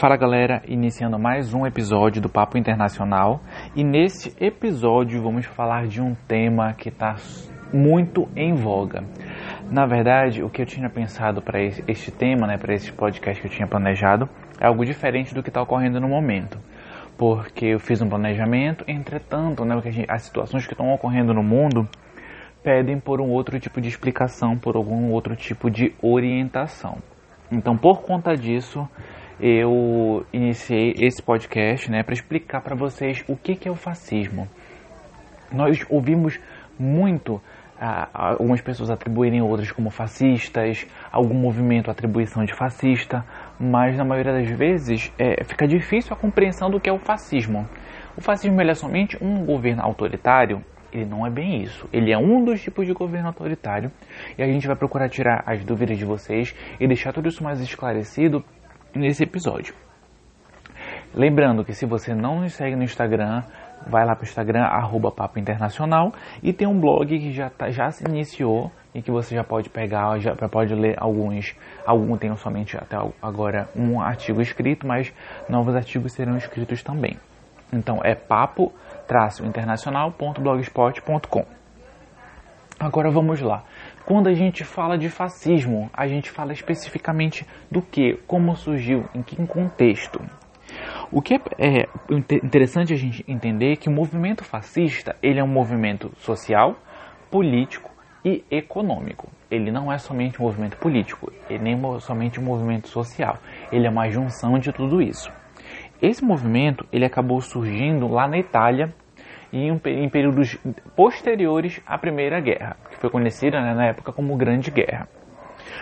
Fala galera, iniciando mais um episódio do Papo Internacional e nesse episódio vamos falar de um tema que está muito em voga. Na verdade, o que eu tinha pensado para este tema, né, para esse podcast que eu tinha planejado, é algo diferente do que está ocorrendo no momento. Porque eu fiz um planejamento, entretanto, né, as situações que estão ocorrendo no mundo pedem por um outro tipo de explicação, por algum outro tipo de orientação. Então, por conta disso, eu iniciei esse podcast né, para explicar para vocês o que, que é o fascismo. Nós ouvimos muito ah, algumas pessoas atribuírem outras como fascistas, algum movimento atribuição de fascista, mas na maioria das vezes é, fica difícil a compreensão do que é o fascismo. O fascismo é somente um governo autoritário ele não é bem isso. Ele é um dos tipos de governo autoritário e a gente vai procurar tirar as dúvidas de vocês e deixar tudo isso mais esclarecido nesse episódio. Lembrando que se você não nos segue no Instagram, vai lá para o Instagram, arroba Papo Internacional, e tem um blog que já, tá, já se iniciou e que você já pode pegar, já pode ler alguns, alguns tem somente até agora um artigo escrito, mas novos artigos serão escritos também. Então é papo-internacional.blogspot.com. Agora vamos lá. Quando a gente fala de fascismo, a gente fala especificamente do que, como surgiu, em que contexto. O que é, é interessante a gente entender é que o movimento fascista ele é um movimento social, político e econômico. Ele não é somente um movimento político, ele nem somente um movimento social. Ele é uma junção de tudo isso. Esse movimento ele acabou surgindo lá na Itália em, em períodos posteriores à Primeira Guerra, foi conhecida né, na época como Grande Guerra.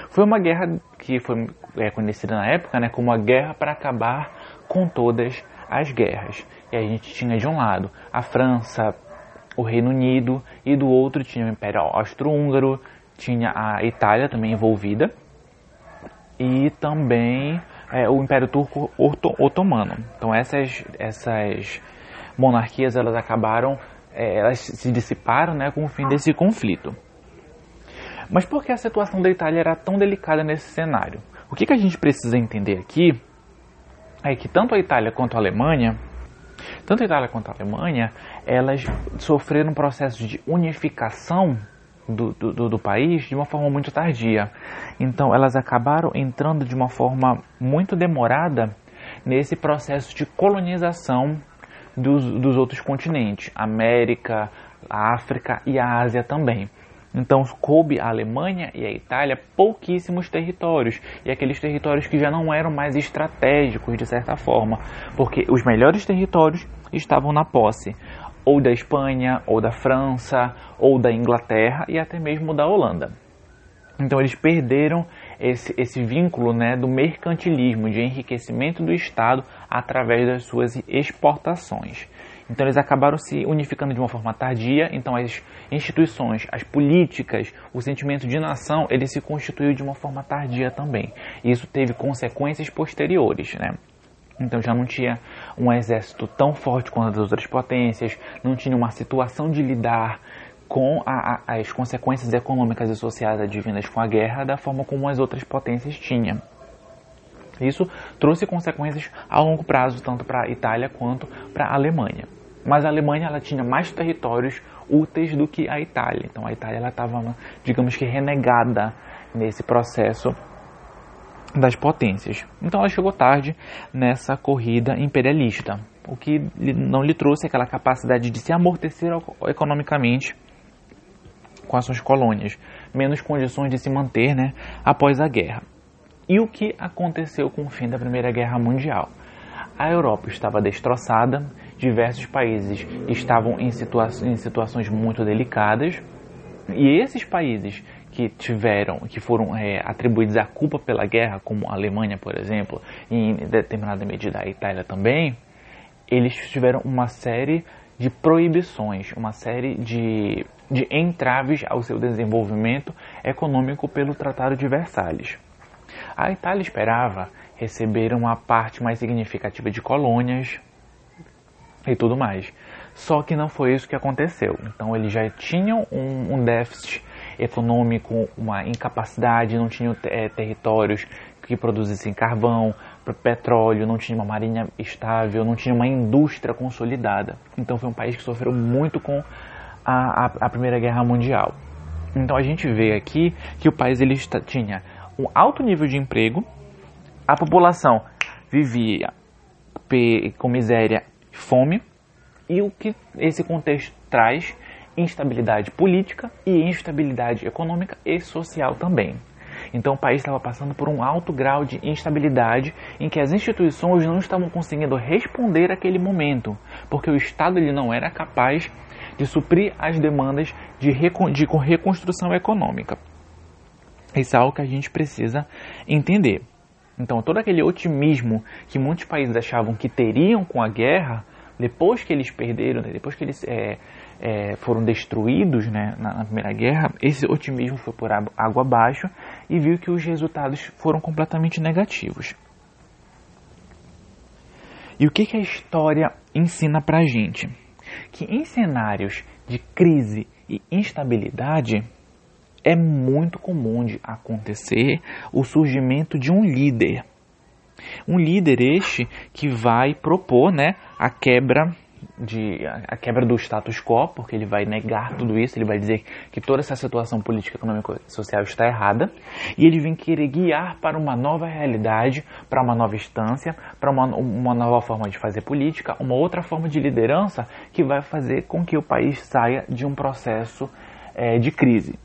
Foi uma guerra que foi é, conhecida na época né, como a guerra para acabar com todas as guerras. E a gente tinha de um lado a França, o Reino Unido e do outro tinha o Império Austro-Húngaro, tinha a Itália também envolvida e também é, o Império Turco Otomano. Então essas, essas monarquias elas acabaram, é, elas se dissiparam né, com o fim desse conflito. Mas por que a situação da Itália era tão delicada nesse cenário? O que, que a gente precisa entender aqui é que tanto a Itália quanto a Alemanha, tanto a Itália quanto a Alemanha, elas sofreram um processo de unificação do, do, do, país de uma forma muito tardia. Então elas acabaram entrando de uma forma muito demorada nesse processo de colonização dos, dos outros continentes, América, África e a Ásia também. Então coube a Alemanha e a Itália pouquíssimos territórios, e aqueles territórios que já não eram mais estratégicos de certa forma, porque os melhores territórios estavam na posse ou da Espanha, ou da França, ou da Inglaterra e até mesmo da Holanda. Então eles perderam esse, esse vínculo né, do mercantilismo, de enriquecimento do Estado através das suas exportações. Então eles acabaram se unificando de uma forma tardia, então as instituições, as políticas, o sentimento de nação, ele se constituiu de uma forma tardia também. E isso teve consequências posteriores, né? Então já não tinha um exército tão forte quanto as outras potências, não tinha uma situação de lidar com a, a, as consequências econômicas e sociais advindas com a guerra da forma como as outras potências tinham. Isso trouxe consequências a longo prazo, tanto para a Itália quanto para a Alemanha. Mas a Alemanha ela tinha mais territórios úteis do que a Itália. Então a Itália estava, digamos que, renegada nesse processo das potências. Então ela chegou tarde nessa corrida imperialista, o que não lhe trouxe aquela capacidade de se amortecer economicamente com as suas colônias, menos condições de se manter né, após a guerra. E o que aconteceu com o fim da Primeira Guerra Mundial? A Europa estava destroçada, diversos países estavam em, situa em situações muito delicadas, e esses países que tiveram, que foram é, atribuídos a culpa pela guerra, como a Alemanha, por exemplo, e em determinada medida a Itália também, eles tiveram uma série de proibições, uma série de, de entraves ao seu desenvolvimento econômico pelo Tratado de Versalhes. A Itália esperava receber uma parte mais significativa de colônias e tudo mais. Só que não foi isso que aconteceu. Então eles já tinham um, um déficit econômico, uma incapacidade, não tinham é, territórios que produzissem carvão, petróleo, não tinha uma marinha estável, não tinha uma indústria consolidada. Então foi um país que sofreu muito com a, a, a Primeira Guerra Mundial. Então a gente vê aqui que o país ele tinha um alto nível de emprego, a população vivia com miséria fome, e o que esse contexto traz instabilidade política e instabilidade econômica e social também. Então o país estava passando por um alto grau de instabilidade em que as instituições não estavam conseguindo responder àquele momento, porque o Estado ele não era capaz de suprir as demandas de, de reconstrução econômica. Isso é algo que a gente precisa entender. Então, todo aquele otimismo que muitos países achavam que teriam com a guerra, depois que eles perderam, né, depois que eles é, é, foram destruídos né, na, na, Primeira Guerra, esse otimismo foi por água abaixo e viu que os resultados foram completamente negativos. E o que, que a história ensina para a gente? Que em cenários de crise e instabilidade, é muito comum de acontecer o surgimento de um líder. Um líder este que vai propor né, a quebra de a quebra do status quo, porque ele vai negar tudo isso, ele vai dizer que toda essa situação política, econômica e social está errada, e ele vem querer guiar para uma nova realidade, para uma nova instância, para uma, uma nova forma de fazer política, uma outra forma de liderança que vai fazer com que o país saia de um processo é, de crise.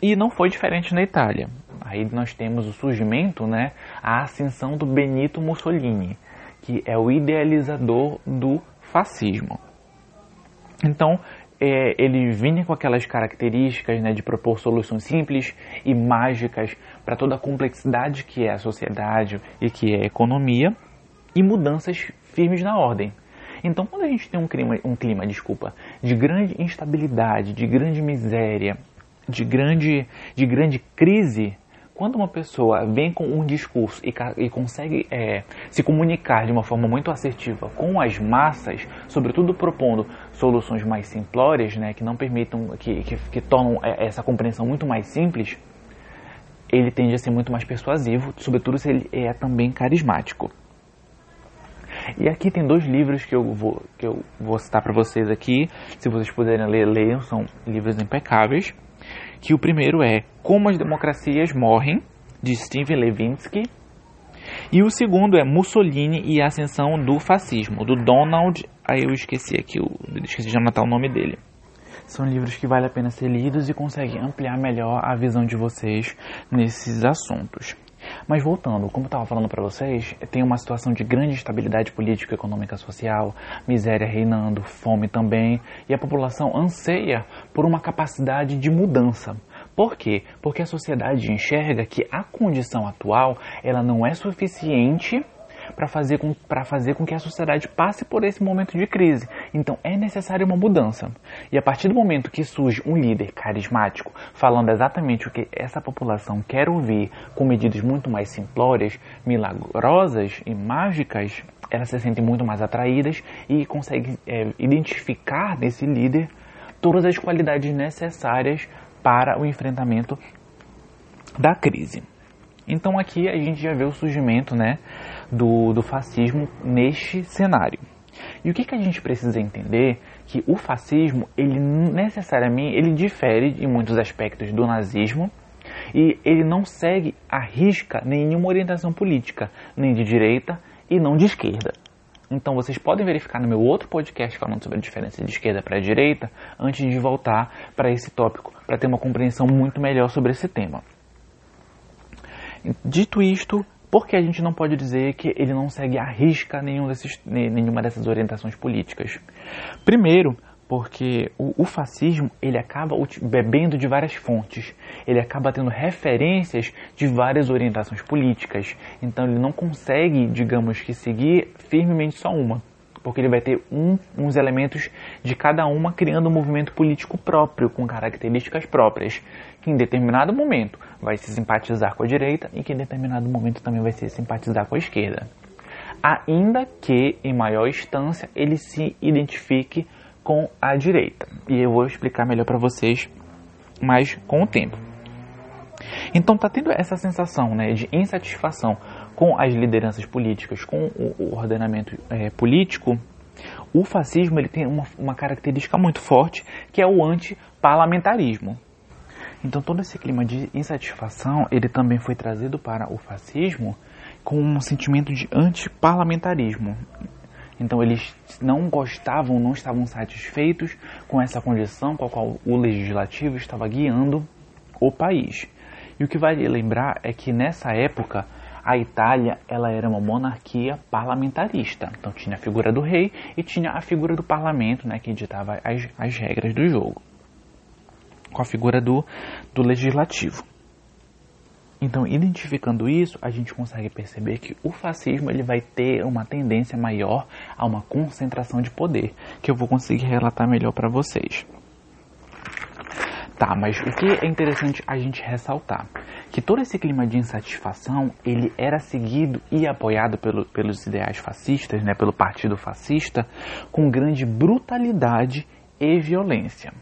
E não foi diferente na Itália. Aí nós temos o surgimento, né, a ascensão do Benito Mussolini, que é o idealizador do fascismo. Então, é, ele vinha com aquelas características né, de propor soluções simples e mágicas para toda a complexidade que é a sociedade e que é a economia e mudanças firmes na ordem. Então, quando a gente tem um clima, um clima desculpa, de grande instabilidade, de grande miséria, de grande, de grande crise, quando uma pessoa vem com um discurso e, e consegue é, se comunicar de uma forma muito assertiva com as massas, sobretudo propondo soluções mais simplórias, né, que não permitam, que, que, que tornam é, essa compreensão muito mais simples, ele tende a ser muito mais persuasivo, sobretudo se ele é também carismático. E aqui tem dois livros que eu vou, que eu vou citar para vocês aqui. Se vocês puderem ler, leiam, são livros impecáveis que o primeiro é Como as Democracias Morrem, de Steve Levinsky, e o segundo é Mussolini e a Ascensão do Fascismo, do Donald. Aí eu esqueci aqui, eu esqueci de anotar o nome dele. São livros que vale a pena ser lidos e conseguem ampliar melhor a visão de vocês nesses assuntos. Mas voltando, como eu estava falando para vocês, tem uma situação de grande instabilidade política, econômica, social, miséria reinando, fome também, e a população anseia por uma capacidade de mudança. Por quê? Porque a sociedade enxerga que a condição atual ela não é suficiente para fazer, com, fazer com que a sociedade passe por esse momento de crise. Então é necessária uma mudança. E a partir do momento que surge um líder carismático falando exatamente o que essa população quer ouvir, com medidas muito mais simplórias, milagrosas e mágicas, elas se sentem muito mais atraídas e conseguem é, identificar nesse líder todas as qualidades necessárias para o enfrentamento da crise. Então aqui a gente já vê o surgimento né, do, do fascismo neste cenário. E o que, que a gente precisa entender? Que o fascismo, ele necessariamente, ele difere em muitos aspectos do nazismo e ele não segue a risca nenhuma orientação política, nem de direita e não de esquerda. Então vocês podem verificar no meu outro podcast falando sobre a diferença de esquerda para direita, antes de voltar para esse tópico, para ter uma compreensão muito melhor sobre esse tema. Dito isto, por que a gente não pode dizer que ele não segue a risca nenhum desses, nenhuma dessas orientações políticas? Primeiro, porque o, o, fascismo ele acaba bebendo de várias fontes, ele acaba tendo referências de várias orientações políticas, então ele não consegue, digamos que, seguir firmemente só uma porque ele vai ter um, uns elementos de cada uma criando um movimento político próprio, com características próprias, que em determinado momento vai se simpatizar com a direita e que em determinado momento também vai se simpatizar com a esquerda. Ainda que, em maior instância, ele se identifique com a direita. E eu vou explicar melhor para vocês mais com o tempo. Então tá tendo essa sensação né, de insatisfação com as lideranças políticas, com o, ordenamento é, político, o fascismo ele tem uma, uma característica muito forte que é o antiparlamentarismo. Então todo esse clima de insatisfação ele também foi trazido para o fascismo com um sentimento de antiparlamentarismo. Então eles não gostavam, não estavam satisfeitos com essa condição com a qual o legislativo estava guiando o país. E o que vale lembrar é que nessa época a Itália ela era uma monarquia parlamentarista. Então tinha a figura do rei e tinha a figura do parlamento, né, que ditava as, as regras do jogo. Com a figura do, do legislativo. Então, identificando isso, a gente consegue perceber que o fascismo ele vai ter uma tendência maior a uma concentração de poder, que eu vou conseguir relatar melhor para vocês. Tá, mas o que é interessante a gente ressaltar? Que todo esse clima de insatisfação, ele era seguido e apoiado pelo, pelos ideais fascistas, né, pelo partido fascista, com grande brutalidade e violência.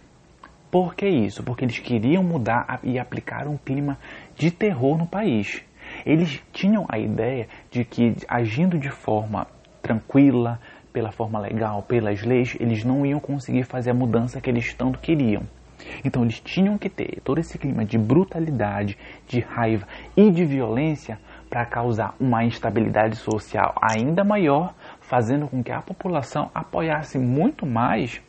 Por que isso? Porque eles queriam mudar e aplicar um clima de terror no país. Eles tinham a ideia de que agindo de forma tranquila, pela forma legal, pelas leis, eles não iam conseguir fazer a mudança que eles tanto queriam. Então eles tinham que ter todo esse clima de brutalidade, de raiva e de violência para causar uma instabilidade social ainda maior, fazendo com que a população apoiasse muito mais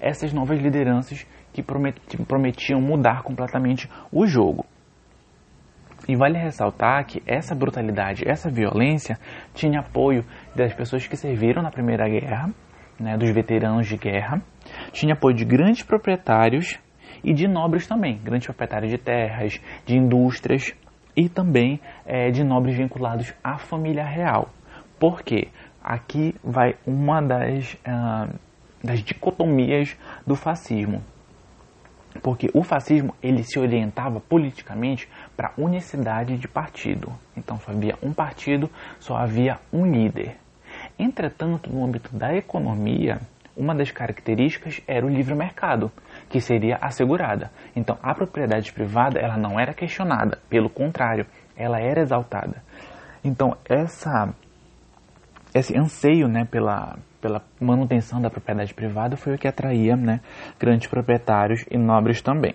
essas novas lideranças que prometiam mudar completamente o jogo. E vale ressaltar que essa brutalidade, essa violência tinha apoio das pessoas que serviram na Primeira Guerra, né, dos veteranos de guerra, tinha apoio de grandes proprietários e de nobres também, grandes proprietários de terras, de indústrias e também é, de nobres vinculados à família real. Porque aqui vai uma das, uh, das dicotomias do fascismo porque o fascismo ele se orientava politicamente para unicidade de partido. Então só havia um partido, só havia um líder. Entretanto, no âmbito da economia, uma das características era o livre mercado, que seria assegurada. Então a propriedade privada ela não era questionada, pelo contrário, ela era exaltada. Então essa esse anseio né, pela, pela manutenção da propriedade privada foi o que atraía né, grandes proprietários e nobres também.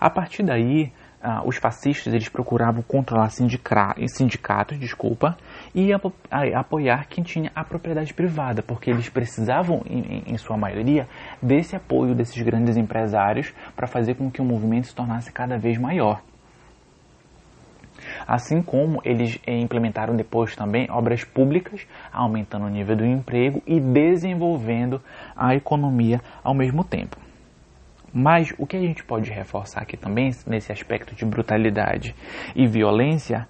A partir daí, ah, os fascistas eles procuravam controlar sindicatos desculpa, e apoiar quem tinha a propriedade privada, porque eles precisavam, em, em sua maioria, desse apoio desses grandes empresários para fazer com que o movimento se tornasse cada vez maior. Assim como eles eh, implementaram depois também obras públicas, aumentando o nível do emprego e desenvolvendo a economia ao mesmo tempo. Mas o que a gente pode reforçar aqui também, nesse aspecto de brutalidade e violência,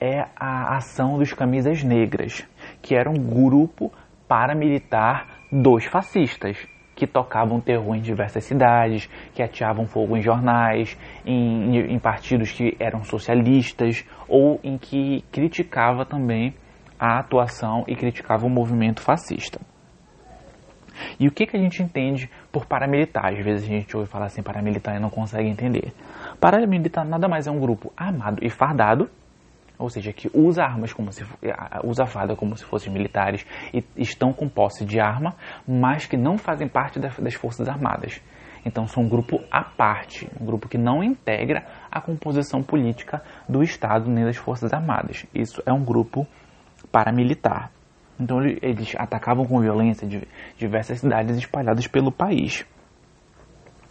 é a ação dos camisas negras, que era um grupo paramilitar dos fascistas que tocavam terror em diversas cidades, que ateavam fogo em jornais, em, em partidos que eram socialistas ou em que criticava também a atuação e criticava o movimento fascista. E o que, que a gente entende por paramilitar? Às vezes a gente ouve falar assim paramilitar e não consegue entender. Paramilitar nada mais é um grupo armado e fardado ou seja, que usa armas como se usa farda como se fossem militares e estão com posse de arma, mas que não fazem parte das forças armadas. Então são um grupo à parte, um grupo que não integra a composição política do Estado nem das forças armadas. Isso é um grupo paramilitar. Então eles atacavam com violência diversas cidades espalhadas pelo país.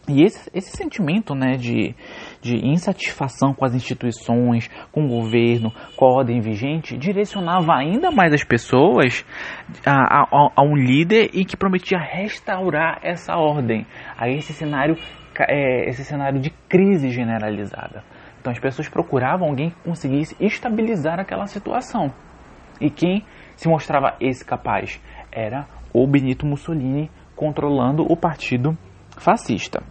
E esse, esse sentimento né, de, de insatisfação com as instituições, com o governo, com a ordem vigente, direcionava ainda mais as pessoas a, a, a um líder e que prometia restaurar essa ordem, a esse cenário, é, esse cenário de crise generalizada. Então as pessoas procuravam alguém que conseguisse estabilizar aquela situação. E quem se mostrava esse capaz era o Benito Mussolini controlando o partido fascista.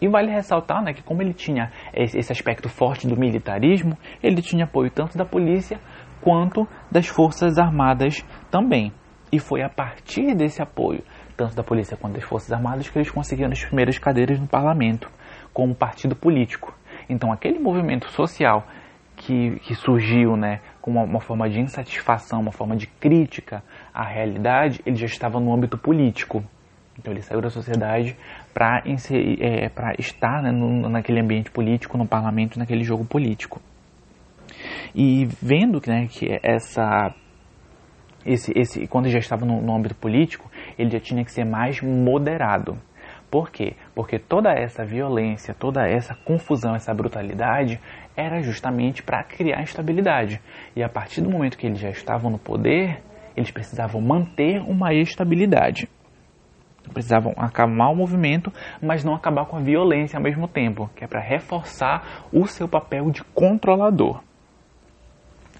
E vale ressaltar né, que como ele tinha esse aspecto forte do militarismo, ele tinha apoio tanto da polícia quanto das forças armadas também. E foi a partir desse apoio, tanto da polícia quanto das forças armadas, que eles conseguiram as primeiras cadeiras no parlamento, como partido político. Então aquele movimento social que, que surgiu né, com uma, uma, forma de insatisfação, uma forma de crítica à realidade, ele já estava no âmbito político. Então ele saiu da sociedade para é, estar né, no, naquele ambiente político, no parlamento, naquele jogo político. E vendo né, que essa, esse, esse, quando já estava no, no âmbito político, ele já tinha que ser mais moderado. Por quê? Porque toda essa violência, toda essa confusão, essa brutalidade era justamente para criar estabilidade. E a partir do momento que eles já estavam no poder, eles precisavam manter uma estabilidade. Precisavam acalmar o movimento, mas não acabar com a violência ao mesmo tempo, que é para reforçar o seu papel de controlador.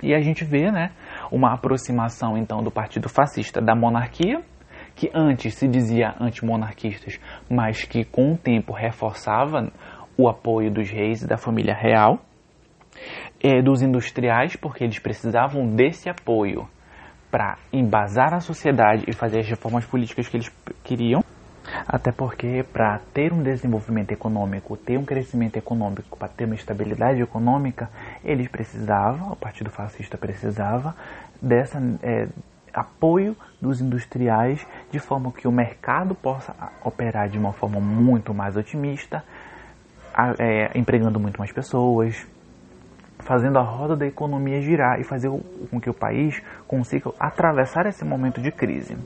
E a gente vê né, uma aproximação então do partido fascista da monarquia que antes se dizia antimonarquistas, mas que com o tempo reforçava o apoio dos reis e da família real, é, dos industriais, porque eles precisavam desse apoio para embasar a sociedade e fazer as reformas políticas que eles queriam. Até porque, para ter um desenvolvimento econômico, ter um crescimento econômico, para ter uma estabilidade econômica, eles precisavam, o Partido Fascista precisava, dessa, é, apoio dos industriais de forma que o mercado possa operar de uma forma muito mais otimista, é, empregando muito mais pessoas, fazendo a roda da economia girar e fazer com que o país consiga atravessar esse momento de crise.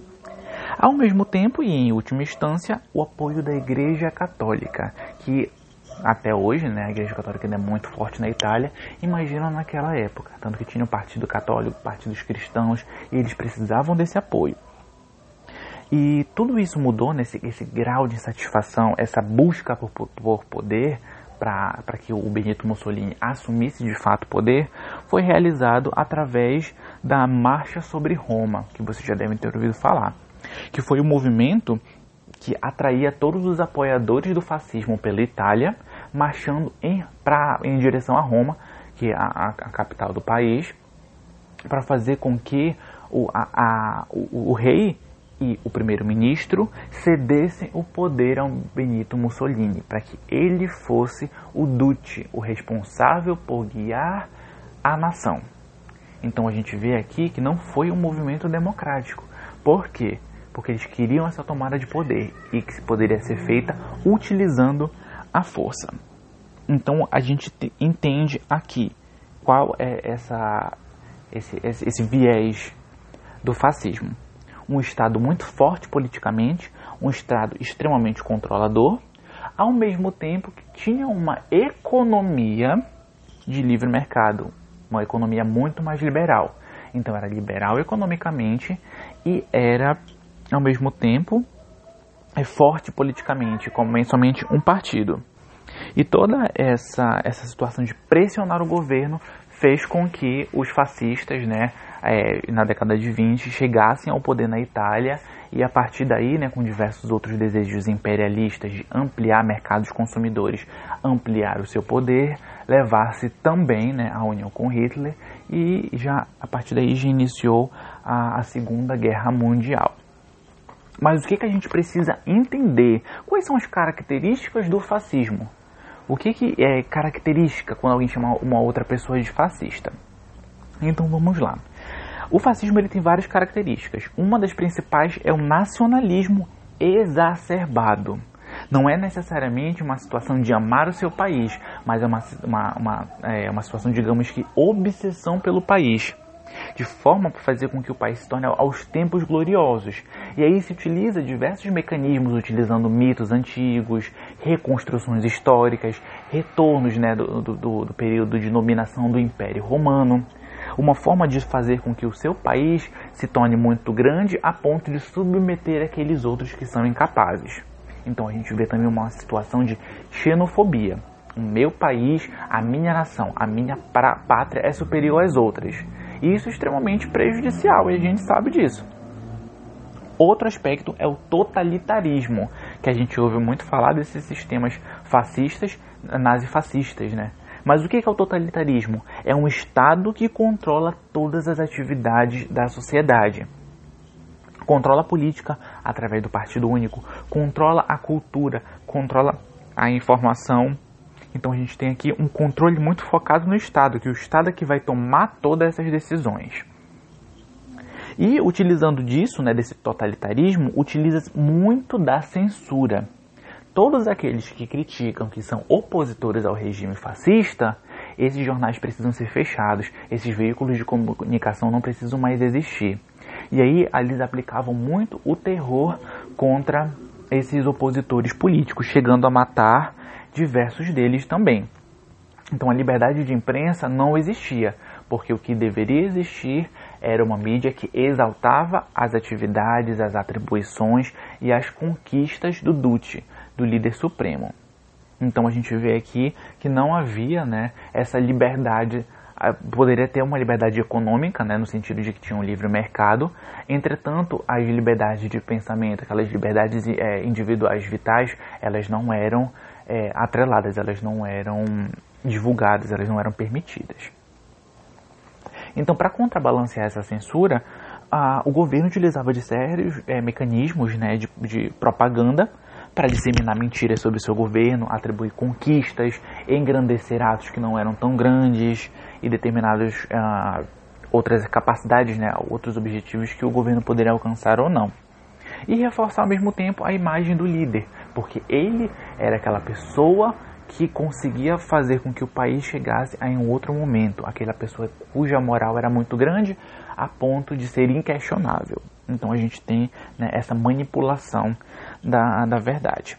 Ao mesmo tempo, e em última instância, o apoio da Igreja Católica, que até hoje, né, a Igreja Católica ainda é muito forte na Itália, imagina naquela época, tanto que tinha o Partido Católico, o Partido dos Cristãos, e eles precisavam desse apoio. E tudo isso mudou nesse esse grau de insatisfação, essa busca por, por poder, para que o Benito Mussolini assumisse de fato poder, foi realizado através da Marcha sobre Roma, que vocês já devem ter ouvido falar, que foi um movimento que atraía todos os apoiadores do fascismo pela Itália marchando em, pra, em direção a Roma, que é a, a capital do país, para fazer com que o, a, a, o, o rei e o primeiro-ministro cedessem o poder ao Benito Mussolini, para que ele fosse o duce, o responsável por guiar a nação. Então a gente vê aqui que não foi um movimento democrático. Por quê? Porque eles queriam essa tomada de poder e que poderia ser feita utilizando a força. Então a gente entende aqui qual é essa, esse, esse, esse viés do fascismo. Um Estado muito forte politicamente, um Estado extremamente controlador, ao mesmo tempo que tinha uma economia de livre mercado, uma economia muito mais liberal. Então era liberal economicamente e era ao mesmo tempo é forte politicamente, como somente um partido. E toda essa, essa situação de pressionar o governo fez com que os fascistas, né, é, na década de 20, chegassem ao poder na Itália e a partir daí, né, com diversos outros desejos imperialistas de ampliar mercados consumidores, ampliar o seu poder, levar-se também né, a união com Hitler e já a partir daí já iniciou a, a Segunda Guerra Mundial. Mas o que, que a gente precisa entender? Quais são as características do fascismo? O que, que é característica quando alguém chama uma outra pessoa de fascista? Então vamos lá. O fascismo ele tem várias características. Uma das principais é o nacionalismo exacerbado. Não é necessariamente uma situação de amar o seu país, mas é uma, uma, uma, é uma situação, digamos que, obsessão pelo país de forma para fazer com que o país se torne aos tempos gloriosos. E aí se utiliza diversos mecanismos, utilizando mitos antigos, reconstruções históricas, retornos né, do, do, do período de dominação do Império Romano. Uma forma de fazer com que o seu país se torne muito grande a ponto de submeter aqueles outros que são incapazes. Então a gente vê também uma situação de xenofobia. O meu país, a minha nação, a minha pátria é superior às outras. E isso é extremamente prejudicial e a gente sabe disso. Outro aspecto é o totalitarismo, que a gente ouve muito falar desses sistemas fascistas, nazifascistas, né? Mas o que é o totalitarismo? É um Estado que controla todas as atividades da sociedade. Controla a política através do Partido Único, controla a cultura, controla a informação Então a gente tem aqui um controle muito focado no Estado, que o Estado é que vai tomar todas essas decisões. E utilizando disso, né, desse totalitarismo, utiliza muito da censura. Todos aqueles que criticam, que são opositores ao regime fascista, esses jornais precisam ser fechados, esses veículos de comunicação não precisam mais existir. E aí eles aplicavam muito o terror contra esses opositores políticos, chegando a matar diversos deles também. Então a liberdade de imprensa não existia, porque o que deveria existir era uma mídia que exaltava as atividades, as atribuições e as conquistas do Duce, do líder supremo. Então a gente vê aqui que não havia né, essa liberdade, poderia ter uma liberdade econômica, né, no sentido de que tinha um livre mercado, entretanto as liberdades de pensamento, aquelas liberdades é, individuais vitais, elas não eram é, atreladas, elas não eram divulgadas, elas não eram permitidas. Então, para contrabalancear essa censura, o governo utilizava de sérios é, mecanismos né, de, de propaganda para disseminar mentiras sobre seu governo, atribuir conquistas, engrandecer atos que não eram tão grandes e determinadas uh, outras capacidades, né, outros objetivos que o governo poderia alcançar ou não. E reforçar ao mesmo tempo a imagem do líder, porque ele era aquela pessoa que conseguia fazer com que o país chegasse a um outro momento, aquela pessoa cuja moral era muito grande a ponto de ser inquestionável. Então a gente tem né, essa manipulação da, da verdade.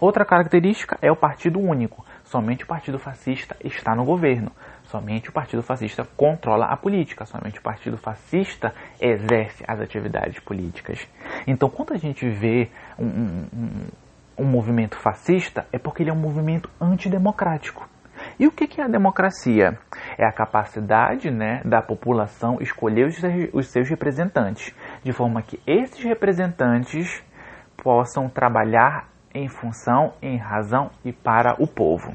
Outra característica é o partido único. Somente o partido fascista está no governo. Somente o partido fascista controla a política. Somente o partido fascista exerce as atividades políticas. Então, quando a gente vê um, um, um movimento fascista, é porque ele é um movimento antidemocrático. E o que é a democracia? É a capacidade né, da população escolher os seus representantes, de forma que esses representantes possam trabalhar em função, em razão e para o povo.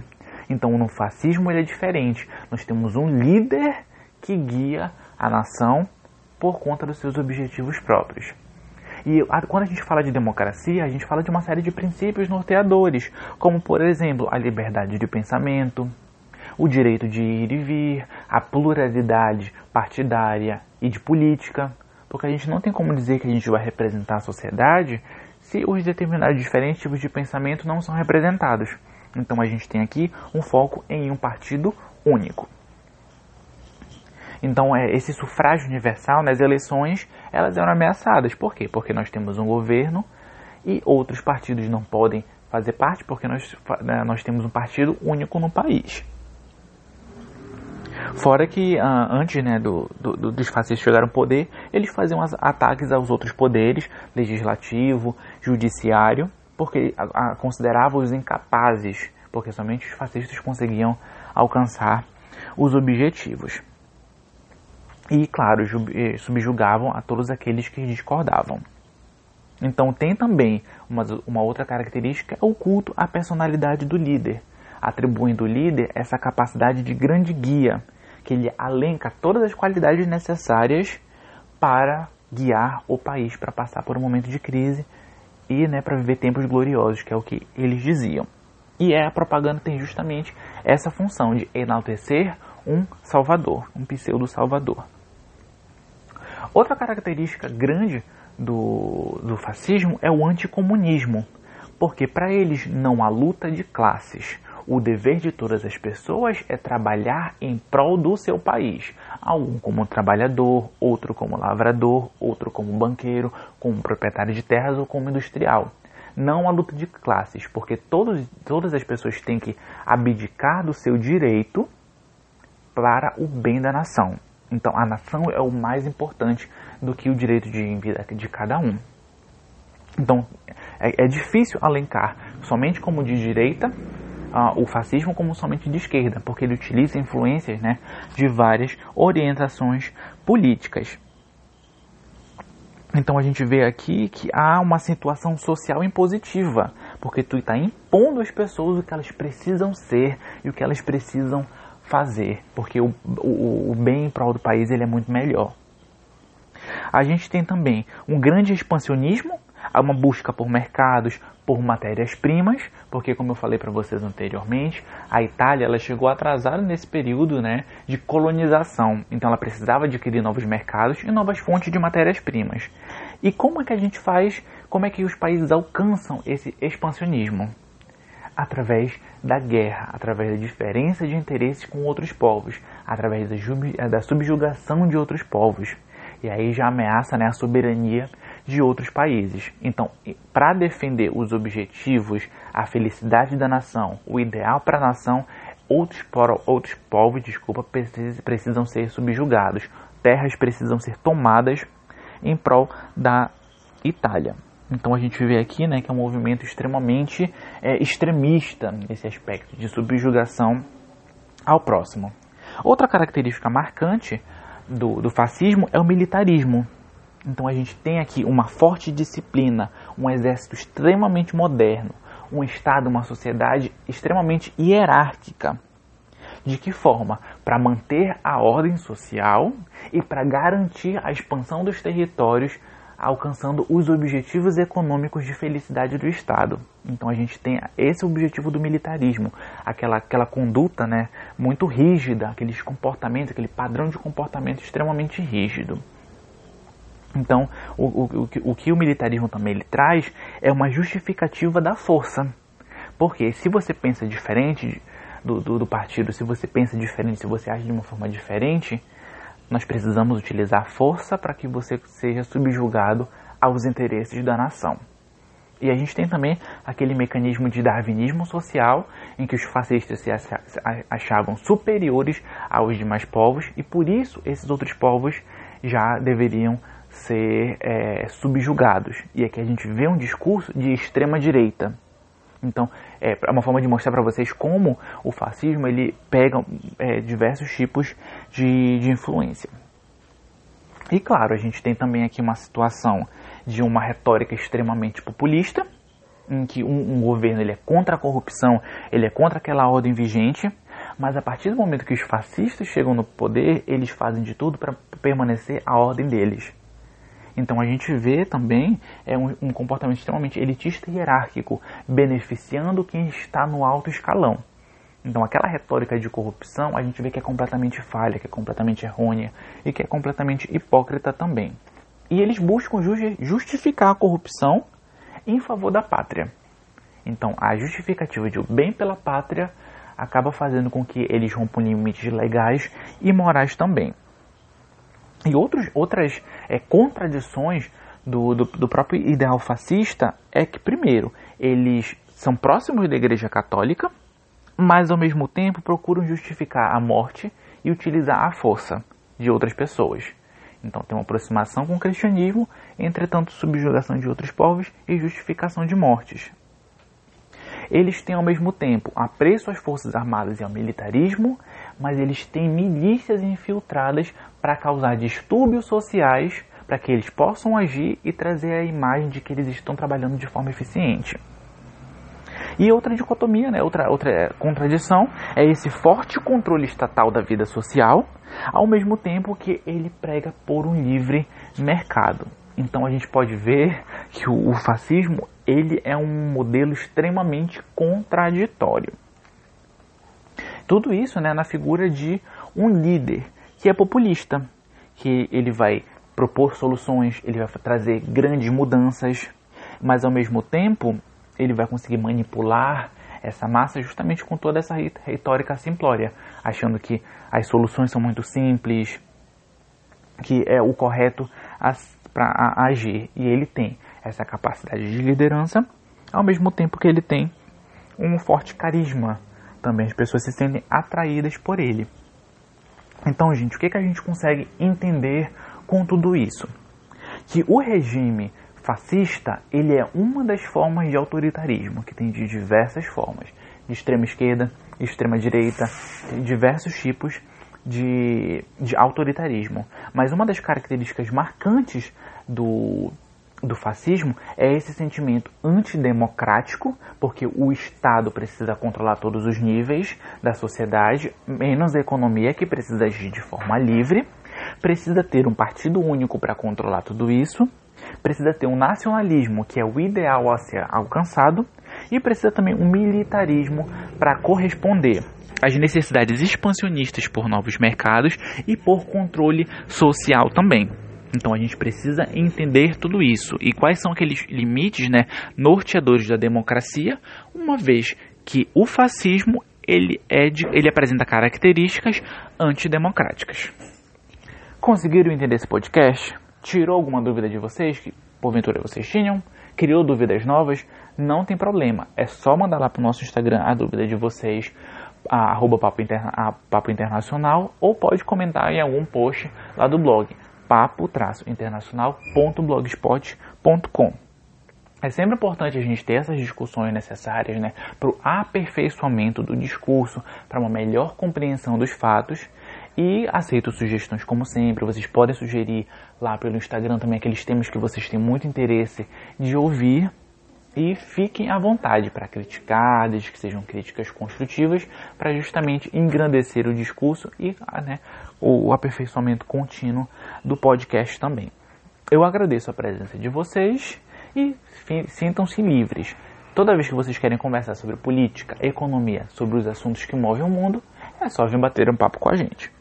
Então, no fascismo ele é diferente. Nós temos um líder que guia a nação por conta dos seus objetivos próprios. E quando a gente fala de democracia, a gente fala de uma série de princípios norteadores, como por exemplo a liberdade de pensamento, o direito de ir e vir, a pluralidade partidária e de política, porque a gente não tem como dizer que a gente vai representar a sociedade se os determinados diferentes tipos de pensamento não são representados. Então a gente tem aqui um foco em um partido único. Então é, esse sufrágio universal nas eleições elas eram ameaçadas. Por quê? Porque nós temos um governo e outros partidos não podem fazer parte porque nós, né, nós temos um partido único no país. Fora que uh, antes né, do, do, dos fascistas chegarem ao poder, eles faziam ataques aos outros poderes, legislativo, judiciário, porque uh, consideravam-os incapazes, porque somente os fascistas conseguiam alcançar os objetivos. E, claro, eh, subjugavam a todos aqueles que discordavam. Então, tem também uma, uma outra característica: é o culto à personalidade do líder, atribuindo ao líder essa capacidade de grande guia que ele alenca todas as qualidades necessárias para guiar o país para passar por um momento de crise e né, para viver tempos gloriosos, que é o que eles diziam. E é, a propaganda tem justamente essa função de enaltecer um salvador, um pseudo-salvador. Outra característica grande do, do fascismo é o anticomunismo, porque para eles não há luta de classes, o dever de todas as pessoas é trabalhar em prol do seu país. Algum como trabalhador, outro como lavrador, outro como banqueiro, como proprietário de terras ou como industrial. Não a luta de classes, porque todos, todas as pessoas têm que abdicar do seu direito para o bem da nação. Então, a nação é o mais importante do que o direito de vida de cada um. Então, é, é difícil alencar somente como de direita uh, o fascismo como somente de esquerda, porque ele utiliza influências né, de várias orientações políticas. Então a gente vê aqui que há uma situação social impositiva, porque tu está impondo às pessoas o que elas precisam ser e o que elas precisam fazer, porque o, o, o bem em prol do país ele é muito melhor. A gente tem também um grande expansionismo há uma busca por mercados, por matérias-primas, porque como eu falei para vocês anteriormente, a Itália ela chegou atrasada nesse período né, de colonização, então ela precisava adquirir novos mercados e novas fontes de matérias-primas. E como é que a gente faz, como é que os países alcançam esse expansionismo? Através da guerra, através da diferença de interesses com outros povos, através da subjugação de outros povos. E aí já ameaça né, a soberania de outros países. Então, para defender os objetivos, a felicidade da nação, o ideal para a nação, outros, outros povos, desculpa, precisam ser subjugados, terras precisam ser tomadas em prol da Itália. Então a gente vê aqui né, que é um movimento extremamente é, extremista nesse aspecto de subjugação ao próximo. Outra característica marcante do, do fascismo é o militarismo. Então a gente tem aqui uma forte disciplina, um exército extremamente moderno, um Estado, uma sociedade extremamente hierárquica. De que forma? Para manter a ordem social e para garantir a expansão dos territórios, alcançando os objetivos econômicos de felicidade do Estado. Então a gente tem esse objetivo do militarismo, aquela, aquela conduta né, muito rígida, aqueles comportamentos, aquele padrão de comportamento extremamente rígido. Então, o, o, o, que o militarismo também ele traz é uma justificativa da força. Porque se você pensa diferente do, do, do, partido, se você pensa diferente, se você age de uma forma diferente, nós precisamos utilizar a força para que você seja subjugado aos interesses da nação. E a gente tem também aquele mecanismo de darwinismo social, em que os fascistas se achavam superiores aos demais povos, e por isso esses outros povos já deveriam ser é, subjugados. E aqui a gente vê um discurso de extrema direita. Então, é uma forma de mostrar para vocês como o fascismo ele pega é, diversos tipos de, de influência. E claro, a gente tem também aqui uma situação de uma retórica extremamente populista, em que um, um, governo ele é contra a corrupção, ele é contra aquela ordem vigente, mas a partir do momento que os fascistas chegam no poder, eles fazem de tudo para permanecer a ordem deles. Então a gente vê também é um, um comportamento extremamente elitista e hierárquico, beneficiando quem está no alto escalão. Então aquela retórica de corrupção a gente vê que é completamente falha, que é completamente errônea e que é completamente hipócrita também. E eles buscam justificar a corrupção em favor da pátria. Então a justificativa de o bem pela pátria acaba fazendo com que eles rompam limites legais e morais também. E outros, outras é, contradições do, do, do próprio ideal fascista é que, primeiro, eles são próximos da Igreja Católica, mas ao mesmo tempo procuram justificar a morte e utilizar a força de outras pessoas. Então tem uma aproximação com o cristianismo, entretanto subjugação de outros povos e justificação de mortes. Eles têm ao mesmo tempo apreço às forças armadas e ao militarismo, mas eles têm milícias infiltradas para causar distúrbios sociais, para que eles possam agir e trazer a imagem de que eles estão trabalhando de forma eficiente. E outra dicotomia, né, outra, outra contradição, é esse forte controle estatal da vida social, ao mesmo tempo que ele prega por um livre mercado. Então a gente pode ver que o, o fascismo ele é um modelo extremamente contraditório. Tudo isso né, na figura de um líder que é populista, que ele vai propor soluções, ele vai trazer grandes mudanças, mas ao mesmo tempo ele vai conseguir manipular essa massa justamente com toda essa retórica simplória, achando que as soluções são muito simples, que é o correto para agir. E ele tem essa capacidade de liderança, ao mesmo tempo que ele tem um forte carisma. Também as pessoas se sentem atraídas por ele. Então, gente, o que, que a gente consegue entender com tudo isso? Que o regime fascista ele é uma das formas de autoritarismo, que tem de diversas formas, de extrema esquerda, extrema direita, diversos tipos de, de autoritarismo. Mas uma das características marcantes do, do fascismo é esse sentimento antidemocrático, porque o Estado precisa controlar todos os níveis da sociedade, menos a economia que precisa agir de forma livre, precisa ter um partido único para controlar tudo isso, precisa ter um nacionalismo, que é o ideal a ser alcançado, e precisa também um militarismo para corresponder às necessidades expansionistas por novos mercados e por controle social também. Então a gente precisa entender tudo isso e quais são aqueles limites, né, norteadores da democracia, uma vez que o fascismo ele, é de, ele apresenta características antidemocráticas. Conseguiram entender esse podcast? Tirou alguma dúvida de vocês que porventura vocês tinham? Criou dúvidas novas? Não tem problema, é só mandar lá para o nosso Instagram a dúvida de vocês, a, arroba papo, interna, a, papo Internacional, ou pode comentar em algum post lá do blog papo-internacional.blogspot.com. É sempre importante a gente ter essas discussões necessárias né, para o aperfeiçoamento do discurso, para uma melhor compreensão dos fatos. E aceito sugestões como sempre. Vocês podem sugerir lá pelo Instagram também aqueles temas que vocês têm muito interesse de ouvir. E fiquem à vontade para criticar, desde que sejam críticas construtivas, para justamente engrandecer o discurso e né, o aperfeiçoamento contínuo do podcast também. Eu agradeço a presença de vocês e sintam-se livres. Toda vez que vocês querem conversar sobre política, economia, sobre os assuntos que movem o mundo, é só vir bater um papo com a gente.